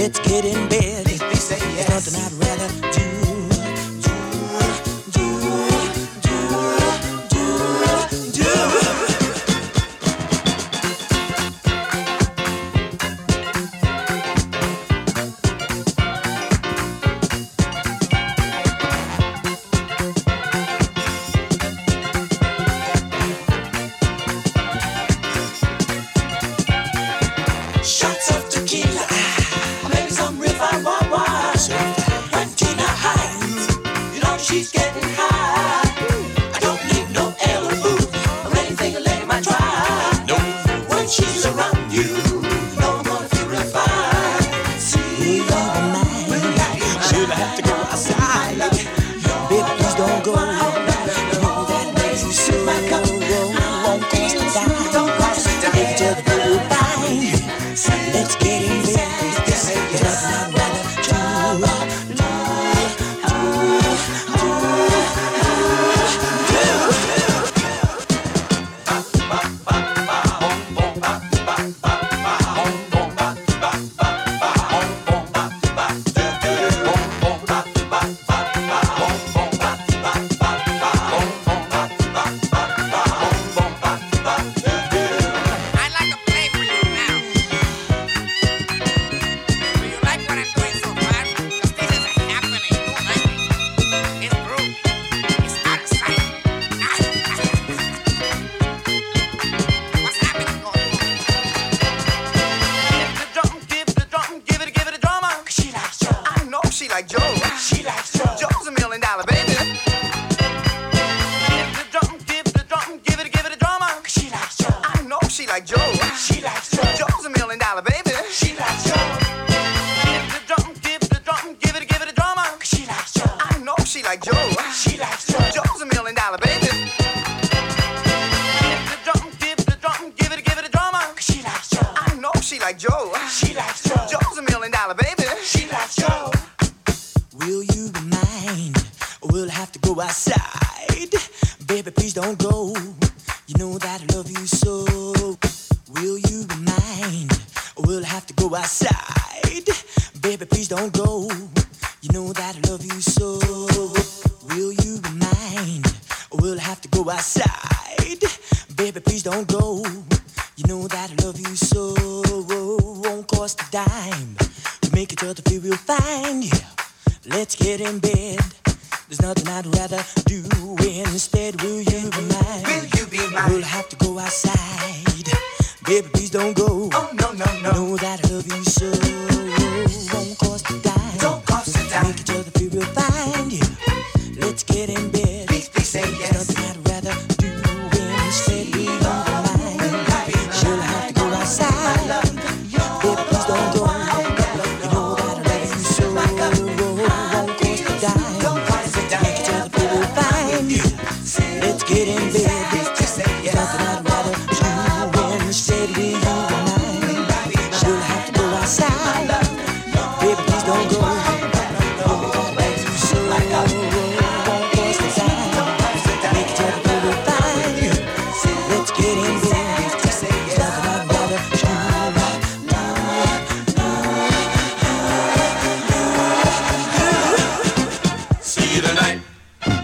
Let's get in bed. Say yes. Nothing I'd rather do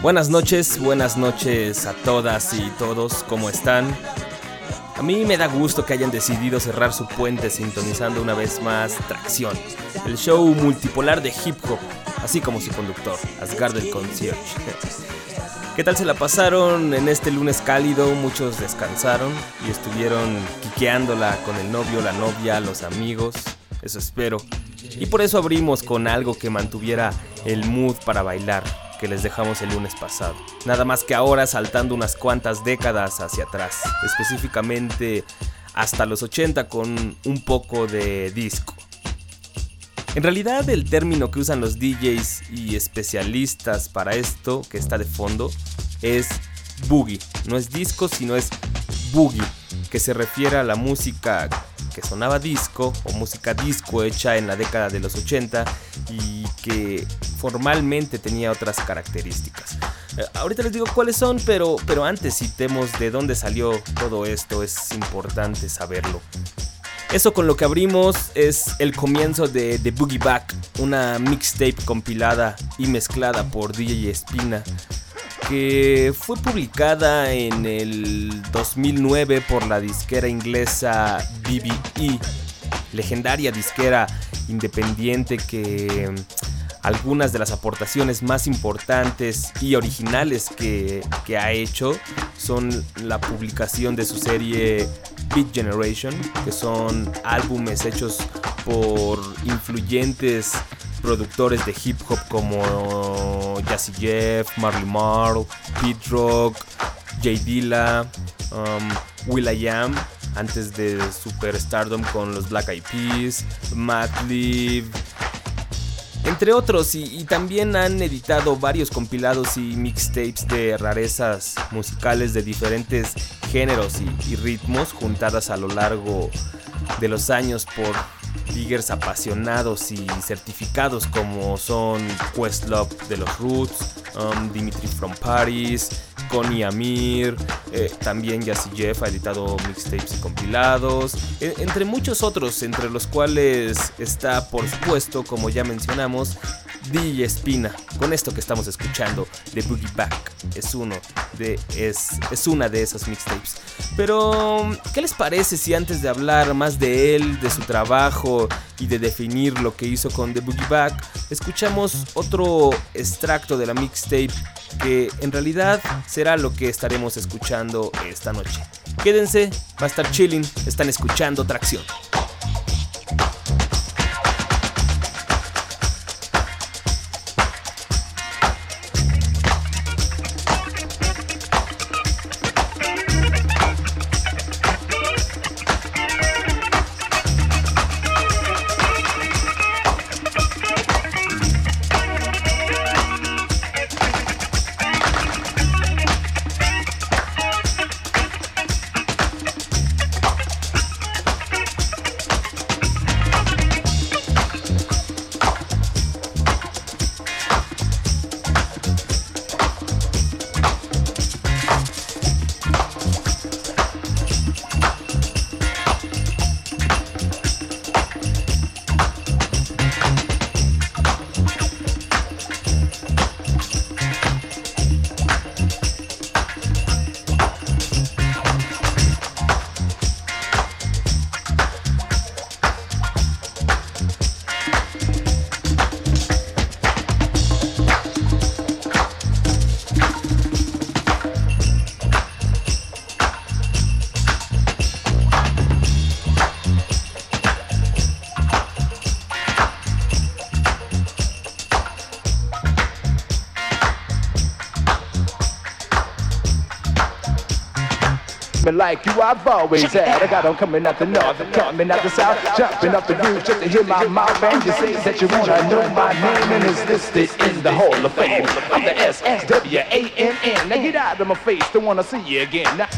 Buenas noches, buenas noches a todas y todos, ¿cómo están? A mí me da gusto que hayan decidido cerrar su puente sintonizando una vez más Tracción, el show multipolar de hip hop, así como su conductor, Asgard el Concierge. ¿Qué tal se la pasaron en este lunes cálido? Muchos descansaron y estuvieron quiqueándola con el novio, la novia, los amigos, eso espero. Y por eso abrimos con algo que mantuviera el mood para bailar, que les dejamos el lunes pasado. Nada más que ahora saltando unas cuantas décadas hacia atrás, específicamente hasta los 80 con un poco de disco. En realidad el término que usan los DJs y especialistas para esto que está de fondo es boogie. No es disco, sino es boogie, que se refiere a la música que sonaba disco o música disco hecha en la década de los 80 y que formalmente tenía otras características. Eh, ahorita les digo cuáles son, pero, pero antes citemos de dónde salió todo esto, es importante saberlo. Eso con lo que abrimos es el comienzo de The Boogie Back, una mixtape compilada y mezclada por DJ Espina, que fue publicada en el 2009 por la disquera inglesa BBE, legendaria disquera independiente que mm, algunas de las aportaciones más importantes y originales que, que, ha hecho son la publicación de su serie Beat Generation, que son álbumes hechos por influyentes productores de hip hop como Jazzy Jeff, Marley Marl, Pete Rock, Jay Dilla, um, Will I Am, antes de Superstardom con los Black Eyed Peas, Madlib, entre otros, y, también han editado varios compilados y mixtapes de rarezas musicales de diferentes géneros y ritmos juntadas a lo largo de los años por diggers apasionados y certificados como son Questlove de los Roots, um, Dimitri from Paris, Connie Amir, eh, también Jazzy Jeff ha editado mixtapes y compilados, e, entre muchos otros, entre los cuales está por supuesto, como ya mencionamos, DJ Espina, con esto que estamos escuchando de Boogie Back, es uno de es, es una de esas mixtapes. Pero, ¿qué les parece si antes de hablar más de él, de su trabajo y de definir lo que hizo con The Boogie Back, escuchamos otro extracto de la mixtape que en realidad será lo que estaremos escuchando esta noche. Quédense, va a estar chilling, están escuchando Tracción. Like you I've always had. I got them coming out the north, coming out the south, jumping up the roof just to hear my mouth and you say that you wanna know my name and it's listed in the Hall of Fame. I'm the S S W A N N. Now get out of my face, don't wanna see you again. Now,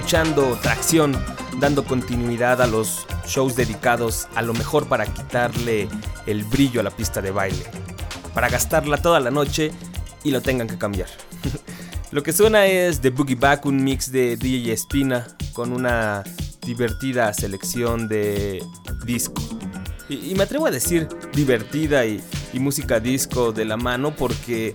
escuchando Tracción, dando continuidad a los shows dedicados a lo mejor para quitarle el brillo a la pista de baile, para gastarla toda la noche y lo tengan que cambiar. lo que suena es The Boogie Back, un mix de DJ Espina con una divertida selección de disco. Y, me atrevo a decir divertida y, y música disco de la mano porque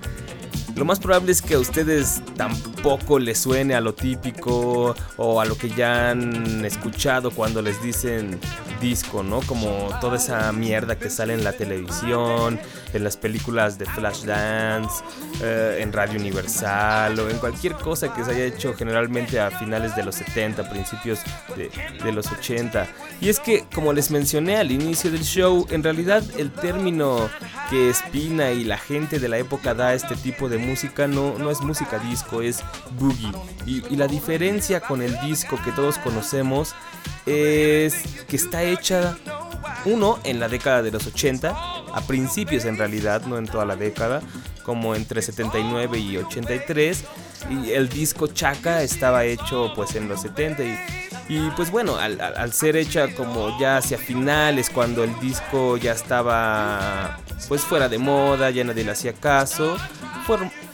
lo más probable es que a ustedes tampoco les suene a lo típico o a lo que ya han escuchado cuando les dicen disco, ¿no? Como toda esa mierda que sale en la televisión, en las películas de Flashdance, eh, en Radio Universal o en cualquier cosa que se haya hecho generalmente a finales de los 70, principios de, de los 80. Y es que, como les mencioné al inicio del show, en realidad el término que Spina y la gente de la época da a este tipo de música no, no es música disco, es boogie. Y, la diferencia con el disco que todos conocemos es que está hecha, uno, en la década de los 80, a principios en realidad, no en toda la década, como entre 79 y 83. Y el disco Chaka estaba hecho pues en los 70 y y pues bueno, al, ser hecha como ya hacia finales, cuando el disco ya estaba pues fuera de moda, ya nadie le hacía caso,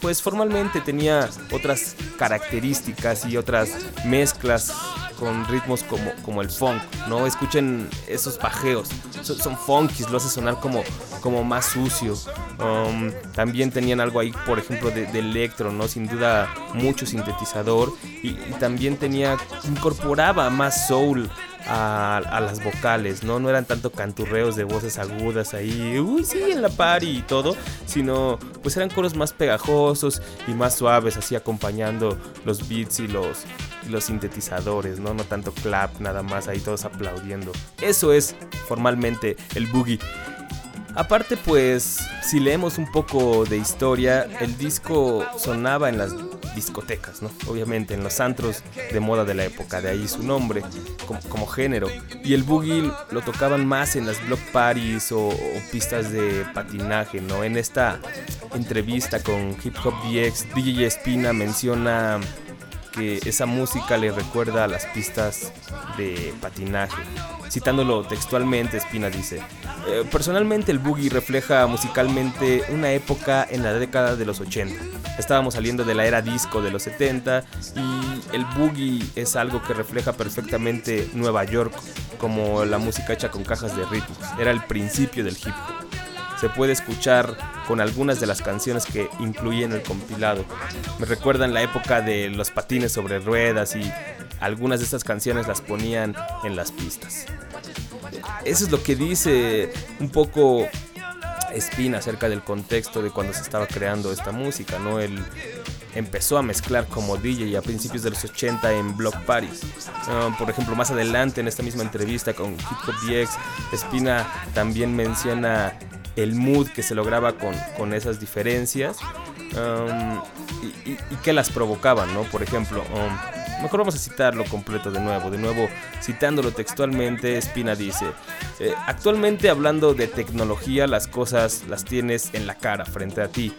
pues formalmente tenía otras características y otras mezclas con ritmos como, como el funk, ¿no? Escuchen esos pajeos, son, son funkies, lo hace sonar como, como más sucio. Um, también tenían algo ahí, por ejemplo, de, electro, ¿no? Sin duda mucho sintetizador y, también tenía, incorporaba más soul a, las vocales, ¿no? No eran tanto canturreos de voces agudas ahí, uy, sí, en la party y todo, sino pues eran coros más pegajosos y más suaves, así acompañando los beats y los, los sintetizadores, ¿no? No tanto clap, nada más ahí todos aplaudiendo. Eso es formalmente el boogie. Aparte, pues, si leemos un poco de historia, el disco sonaba en las discotecas. Obviamente, en los antros de moda de la época, de ahí su nombre como, género. Y el boogie lo tocaban más en las block parties o, pistas de patinaje, ¿no? En esta entrevista con Hip Hop DX, DJ Espina menciona que esa música le recuerda a las pistas de patinaje. Citándolo textualmente, Spina dice, eh, personalmente el boogie refleja musicalmente una época en la década de los 80. Estábamos saliendo de la era disco de los 70 y el boogie es algo que refleja perfectamente Nueva York como la música hecha con cajas de ritmos. Era el principio del hip hop se puede escuchar con algunas de las canciones que incluyen el compilado. Me recuerdan la época de los patines sobre ruedas y algunas de estas canciones las ponían en las pistas. Eso es lo que dice un poco Spin acerca del contexto de cuando se estaba creando esta música, ¿no? Él empezó a mezclar como DJ a principios de los 80 en Block Parties. Ah, por ejemplo, más adelante en esta misma entrevista con Hip Hop DX, Spina también menciona el mood que se lograba con, esas diferencias um, y, que las provocaban, ¿no? Por ejemplo, um, mejor vamos a citarlo completo de nuevo. De nuevo, citándolo textualmente, Spina dice, eh, actualmente hablando de tecnología, las cosas las tienes en la cara, frente a ti.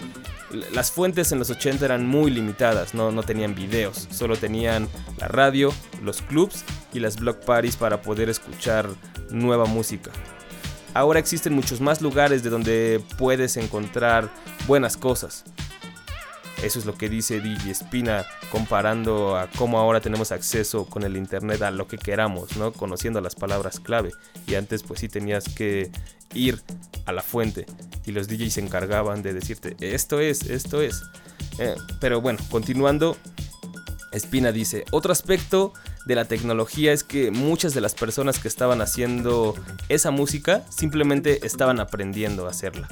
Las fuentes en los 80 eran muy limitadas, no, no tenían videos, solo tenían la radio, los clubs y las block parties para poder escuchar nueva música. Ahora existen muchos más lugares de donde puedes encontrar buenas cosas. Eso es lo que dice DJ Espina comparando a cómo ahora tenemos acceso con el internet a lo que queramos, ¿no? Conociendo las palabras clave. Y antes pues sí tenías que ir a la fuente y los DJs se encargaban de decirte esto es, esto es. Eh, pero bueno, continuando, Espina dice, otro aspecto de la tecnología es que muchas de las personas que estaban haciendo esa música simplemente estaban aprendiendo a hacerla.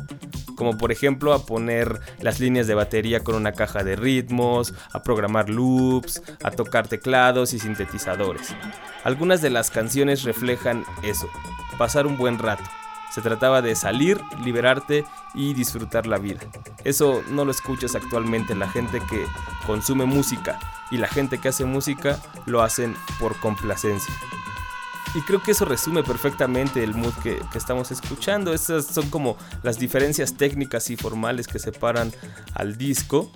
Como por ejemplo a poner las líneas de batería con una caja de ritmos, a programar loops, a tocar teclados y sintetizadores. Algunas de las canciones reflejan eso, pasar un buen rato. Se trataba de salir, liberarte y disfrutar la vida. Eso no lo escuchas actualmente la gente que consume música y la gente que hace música lo hacen por complacencia. Y creo que eso resume perfectamente el mood que, estamos escuchando. Esas son como las diferencias técnicas y formales que separan al disco.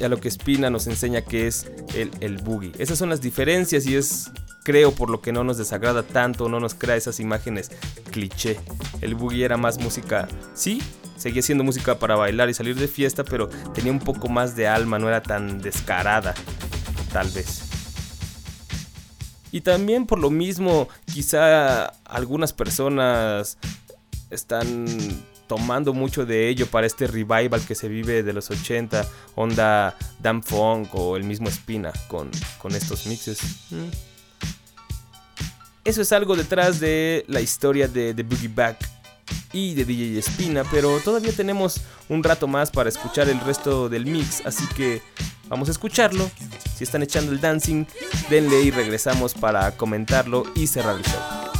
y a lo que Spina nos enseña que es el, el boogie. Esas son las diferencias y es creo por lo que no nos desagrada tanto, no nos crea esas imágenes cliché. El boogie era más música, sí, seguía siendo música para bailar y salir de fiesta, pero tenía un poco más de alma, no era tan descarada, tal vez. Y también por lo mismo, quizá algunas personas están tomando mucho de ello para este revival que se vive de los 80, onda Dan Funk o el mismo Spina con, con estos mixes. Mm. Eso es algo detrás de la historia de The Boogie Back y de DJ Spina, pero todavía tenemos un rato más para escuchar el resto del mix, así que vamos a escucharlo. Si están echando el dancing, denle y regresamos para comentarlo y cerrar el show.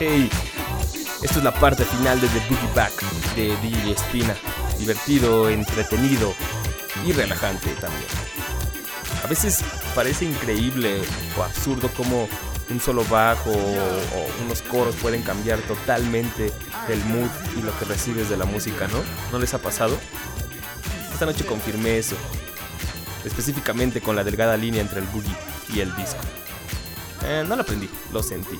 Hey, esto es la parte final de The Boogie Back de DJ Espina. Divertido, entretenido y relajante también. A veces parece increíble o absurdo cómo un solo bajo o, unos coros pueden cambiar totalmente el mood y lo que recibes de la música, ¿no? ¿No les ha pasado? Esta noche confirmé eso, específicamente con la delgada línea entre el boogie y el disco. Eh, no lo aprendí, lo sentí.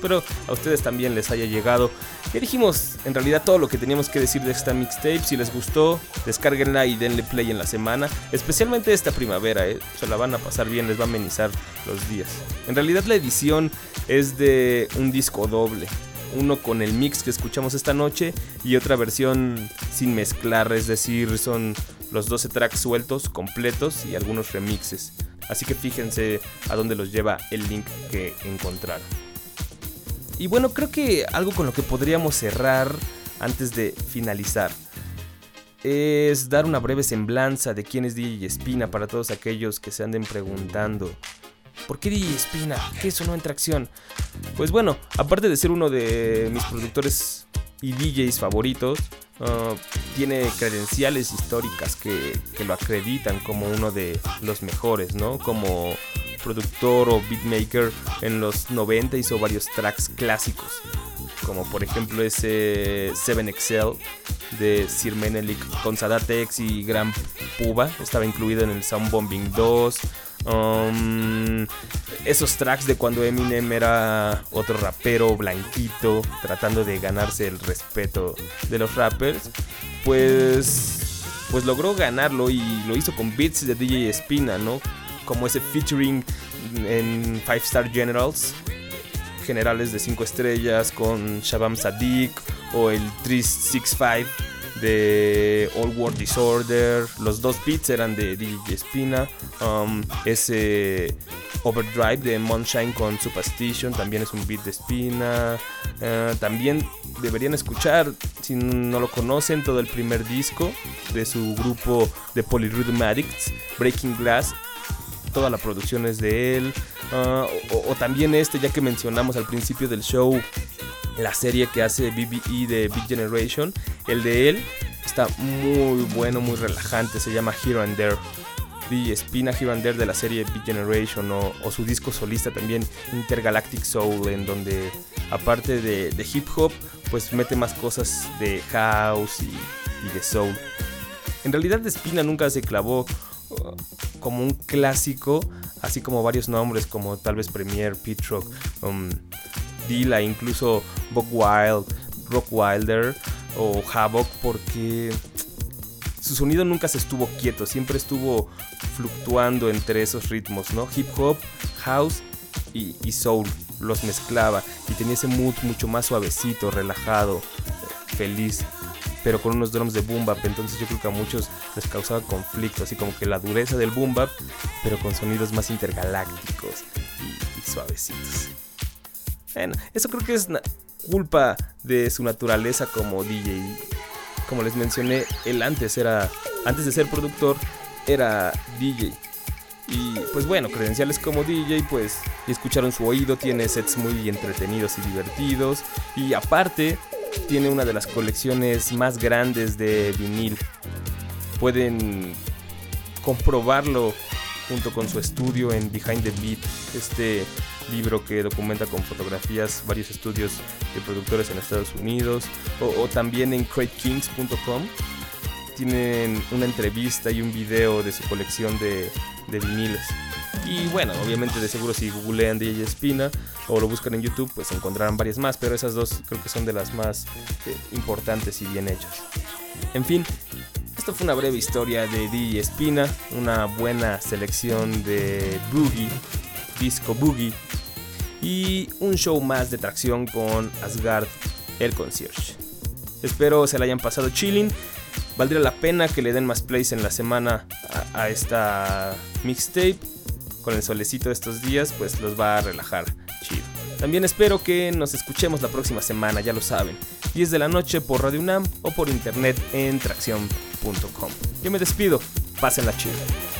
Espero a ustedes también les haya llegado. Ya dijimos en realidad todo lo que teníamos que decir de esta mixtape. Si les gustó, descárguenla y denle play en la semana. Especialmente esta primavera, ¿eh? se la van a pasar bien, les va a amenizar los días. En realidad la edición es de un disco doble. Uno con el mix que escuchamos esta noche y otra versión sin mezclar, es decir, son los 12 tracks sueltos, completos y algunos remixes. Así que fíjense a dónde los lleva el link que encontraron. Y bueno, creo que algo con lo que podríamos cerrar antes de finalizar es dar una breve semblanza de quién es DJ Espina para todos aquellos que se anden preguntando. ¿Por qué DJ Espina? ¿Qué es una tracción? Pues bueno, aparte de ser uno de mis productores y DJs favoritos, uh, tiene credenciales históricas que, que, lo acreditan como uno de los mejores, ¿no? Como productor o beatmaker en los 90 hizo varios tracks clásicos, como por ejemplo ese 7XL de Sir Menelik con Sadatex y Gran Puba, estaba incluido en el Sound Bombing 2. Um, esos tracks de cuando Eminem era otro rapero blanquito tratando de ganarse el respeto de los rappers, pues pues logró ganarlo y lo hizo con beats de DJ Espina, ¿no? Como ese featuring en Five Star Generals, generales de 5 estrellas con Shabam Sadiq o el 365 de All World Disorder. Los dos beats eran de DJ Espina. Um, ese Overdrive de Moonshine con Superstition también es un beat de Espina. Uh, también deberían escuchar, si no lo conocen, todo el primer disco de su grupo de Polyrhythm Addicts, Breaking Glass toda la producción es de él. Ah, o, también este, ya que mencionamos al principio del show, la serie que hace BBE de Big Generation, el de él está muy bueno, muy relajante, se llama Hero and There. The Espina Hero and There de la serie Big Generation o, su disco solista también Intergalactic Soul en donde aparte de, hip hop pues mete más cosas de house y, y de soul. En realidad Espina nunca se clavó como un clásico, así como varios nombres como tal vez Premier, Pete Rock, um, incluso Buck Wild, Rock Wilder o Havoc, porque su sonido nunca se estuvo quieto, siempre estuvo fluctuando entre esos ritmos, ¿no? Hip hop, house y soul, los mezclaba y tenía ese mood mucho más suavecito, relajado, feliz pero con unos drums de boom bap. Entonces yo creo que a muchos les causaba conflicto, así como que la dureza del boom bap, pero con sonidos más intergalácticos y, suavecitos. Bueno, eso creo que es culpa de su naturaleza como DJ. Como les mencioné, él antes era, antes de ser productor, era DJ. Y pues bueno, credenciales como DJ, pues y escucharon su oído, tiene sets muy entretenidos y divertidos. Y aparte, tiene una de las colecciones más grandes de vinil. Pueden comprobarlo junto con su estudio en Behind the Beat, este libro que documenta con fotografías varios estudios de productores en Estados Unidos, o, también en cratekings.com. Tienen una entrevista y un video de su colección de, de viniles. Y bueno, obviamente de seguro si googlean DJ Espina o lo buscan en YouTube, pues encontrarán varias más, pero esas dos creo que son de las más eh, importantes y bien hechas. En fin, esto fue una breve historia de DJ Espina, una buena selección de boogie, disco boogie y un show más de tracción con Asgard el concierge. Espero se la hayan pasado chilling. Valdría la pena que le den más plays en la semana a esta mixtape con el solecito de estos días, pues los va a relajar chido. También espero que nos escuchemos la próxima semana, ya lo saben, 10 de la noche por Radio UNAM o por internet en tracción.com. Yo me despido, la chida.